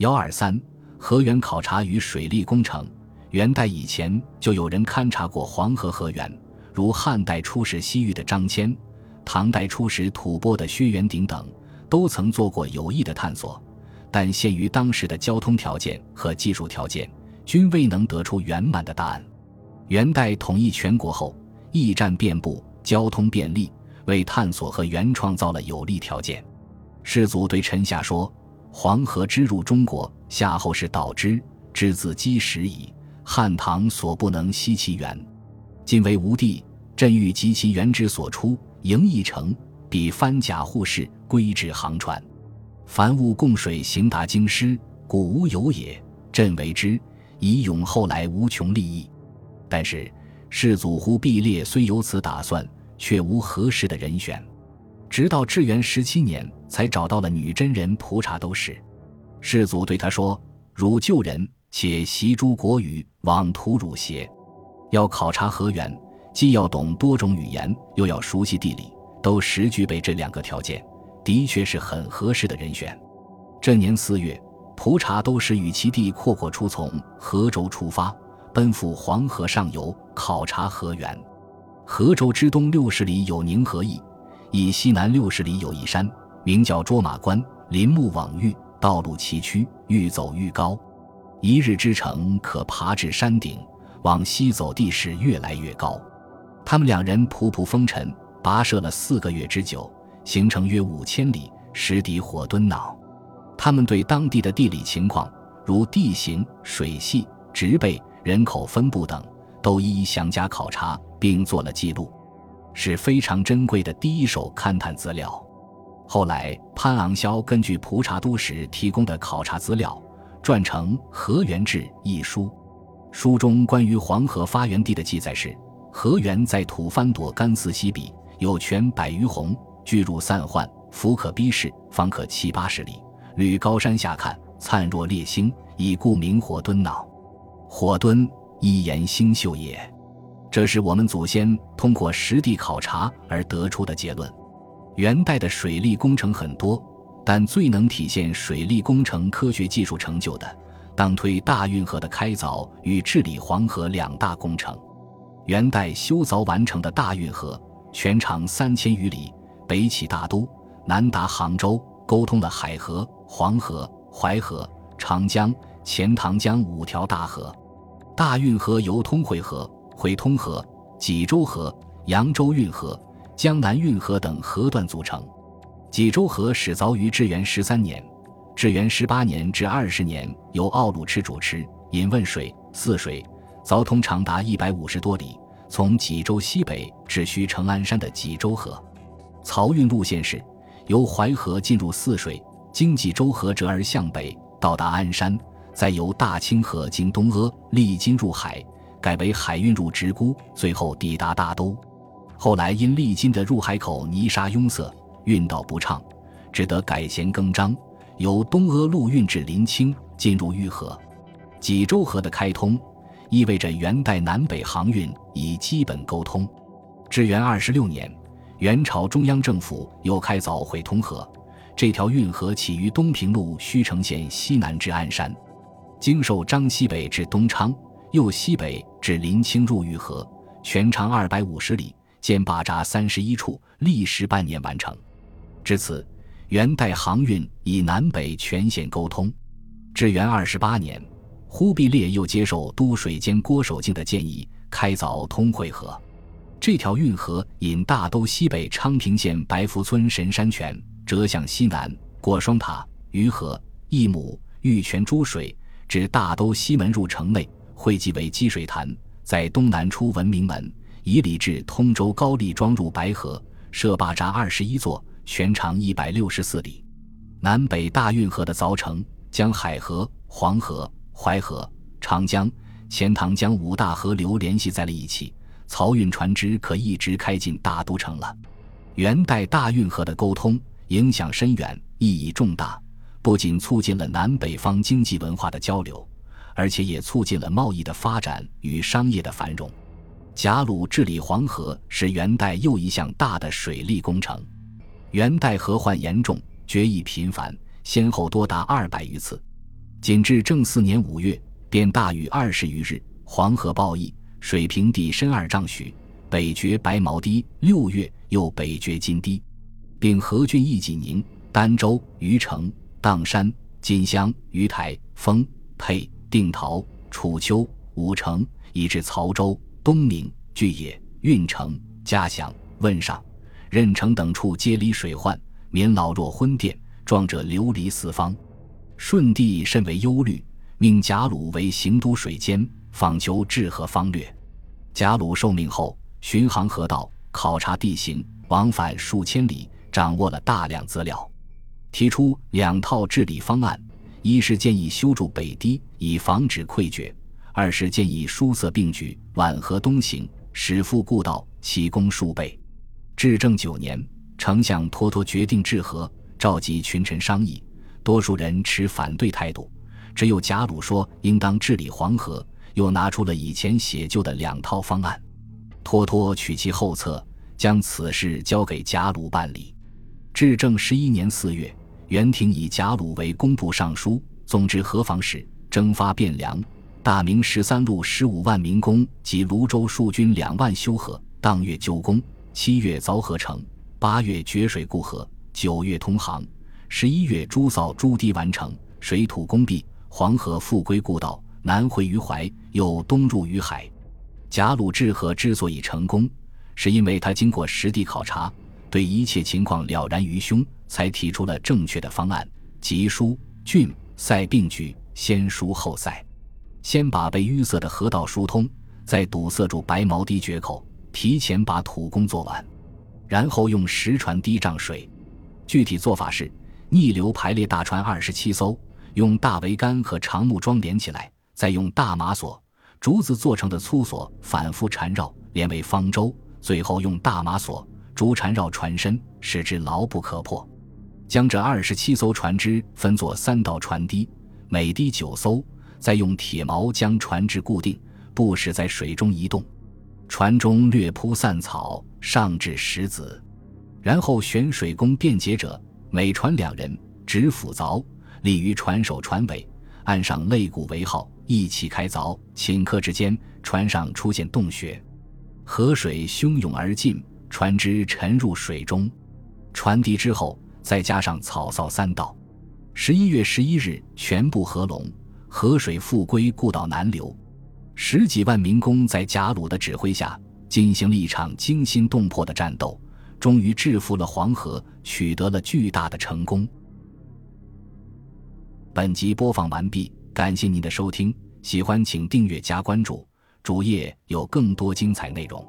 幺二三，河源考察与水利工程。元代以前就有人勘察过黄河河源，如汉代出使西域的张骞，唐代出使吐蕃的薛元鼎等，都曾做过有益的探索。但限于当时的交通条件和技术条件，均未能得出圆满的答案。元代统一全国后，驿站遍布，交通便利，为探索和原创造了有利条件。世祖对臣下说：“黄河之入中国，夏后氏导之，之自积始矣。汉唐所不能息其源。今为吴地，朕欲及其源之所出，营一城，比番甲护士，归至航船。凡物供水，行达京师，古无有也。朕为之，以永后来无穷利益。但是世祖忽必烈虽有此打算，却无合适的人选。直到至元十七年，才找到了女真人蒲察都氏。世祖对他说：“汝旧人，且习诸国语，往图汝邪？要考察河源，既要懂多种语言，又要熟悉地理，都实具备这两个条件，的确是很合适的人选。”这年四月，蒲察都氏与其弟阔阔出从河州出发，奔赴黄河上游考察河源。河州之东六十里有宁河驿。以西南六十里有一山，名叫卓玛关，林木蓊郁，道路崎岖，愈走愈高。一日之程，可爬至山顶；往西走，地势越来越高。他们两人仆仆风尘，跋涉了四个月之久，行程约五千里，时敌火敦恼。他们对当地的地理情况，如地形、水系、植被、人口分布等，都一一详加考察，并做了记录。是非常珍贵的第一手勘探资料。后来，潘昂霄根据蒲察都时提供的考察资料，撰成《河源志》一书。书中关于黄河发源地的记载是：河源在吐蕃朵干寺西壁，有泉百余泓，巨入散涣，浮可逼视，方可七八十里。履高山下看，灿若烈星，以故名火敦脑。火敦，一言星宿也。这是我们祖先通过实地考察而得出的结论。元代的水利工程很多，但最能体现水利工程科学技术成就的，当推大运河的开凿与治理黄河两大工程。元代修凿完成的大运河，全长三千余里，北起大都，南达杭州，沟通了海河、黄河、淮河、长江、钱塘江五条大河。大运河由通惠河。回通河、济州河、扬州运河、江南运河等河段组成。济州河始凿于至元十三年，至元十八年至二十年由奥鲁赤主持引汶水、泗水，凿通长达一百五十多里，从济州西北至须成安山的济州河。漕运路线是由淮河进入泗水，经济州河折而向北到达鞍山，再由大清河经东阿历经入海。改为海运入直沽，最后抵达大都。后来因历经的入海口泥沙拥塞，运道不畅，只得改弦更张，由东阿陆运至临清，进入玉河。济州河的开通，意味着元代南北航运已基本沟通。至元二十六年，元朝中央政府又开凿会通河，这条运河起于东平路须城县西南至鞍山，经受张西北至东昌。右西北至临清入玉河，全长二百五十里，建坝闸三十一处，历时半年完成。至此，元代航运以南北全线沟通。至元二十八年，忽必烈又接受都水监郭守敬的建议，开凿通惠河。这条运河引大都西北昌平县白福村神山泉折向西南，过双塔、鱼河、义母、玉泉诸水，至大都西门入城内。汇集为积水潭，在东南出文明门，以里至通州高丽庄入白河，设坝闸二十一座，全长一百六十四里。南北大运河的凿成，将海河、黄河、淮河、长江、钱塘江五大河流联系在了一起，漕运船只可一直开进大都城了。元代大运河的沟通影响深远，意义重大，不仅促进了南北方经济文化的交流。而且也促进了贸易的发展与商业的繁荣。贾鲁治理黄河是元代又一项大的水利工程。元代河患严重，决议频繁，先后多达二百余次。仅至正四年五月，便大雨二十余日，黄河暴溢，水平地深二丈许，北决白毛堤。六月又北决金堤，并河郡一济宁、儋州、虞城、砀山、金乡、鱼台、丰沛、定陶、楚丘、武城，以至曹州、东明、巨野、运城、嘉祥、汶上、任城等处，皆离水患，民老弱昏殿，壮者流离四方。顺帝甚为忧虑，命贾鲁为行都水监，访求治河方略。贾鲁受命后，巡航河道，考察地形，往返数千里，掌握了大量资料，提出两套治理方案：一是建议修筑北堤，以防止溃决；二是建议疏塞并举，皖河东行，使复故道，其功数倍。至正九年，丞相脱脱决定治河，召集群臣商议。多数人持反对态度，只有贾鲁说应当治理黄河，又拿出了以前写就的两套方案。托托取其后策，将此事交给贾鲁办理。至正十一年四月，元廷以贾鲁为工部尚书、总之河防使，征发汴梁、大明十三路十五万民工及泸州戍军两万修河。当月就工，七月凿河成，八月决水固河，九月通航。十一月，诸扫诸堤完成，水土工毕，黄河复归故道，南回于淮，又东入于海。贾鲁治河之所以成功，是因为他经过实地考察，对一切情况了然于胸，才提出了正确的方案：即疏浚塞并举，先疏后塞。先把被淤塞的河道疏通，再堵塞住白毛堤决口，提前把土工做完，然后用石船堤涨水。具体做法是。逆流排列大船二十七艘，用大桅杆和长木桩连起来，再用大马索、竹子做成的粗索反复缠绕，连为方舟。最后用大马索、竹缠绕船身，使之牢不可破。将这二十七艘船只分作三道船堤，每堤九艘，再用铁锚将船只固定，不使在水中移动。船中略铺散草，上置石子，然后选水工便捷者。每船两人执斧凿，立于船首船尾，岸上肋骨为号，一起开凿。顷刻之间，船上出现洞穴，河水汹涌而进，船只沉入水中。船堤之后，再加上草扫三道。十一月十一日，全部合拢，河水复归故道南流。十几万民工在贾鲁的指挥下，进行了一场惊心动魄的战斗。终于制服了黄河，取得了巨大的成功。本集播放完毕，感谢您的收听，喜欢请订阅加关注，主页有更多精彩内容。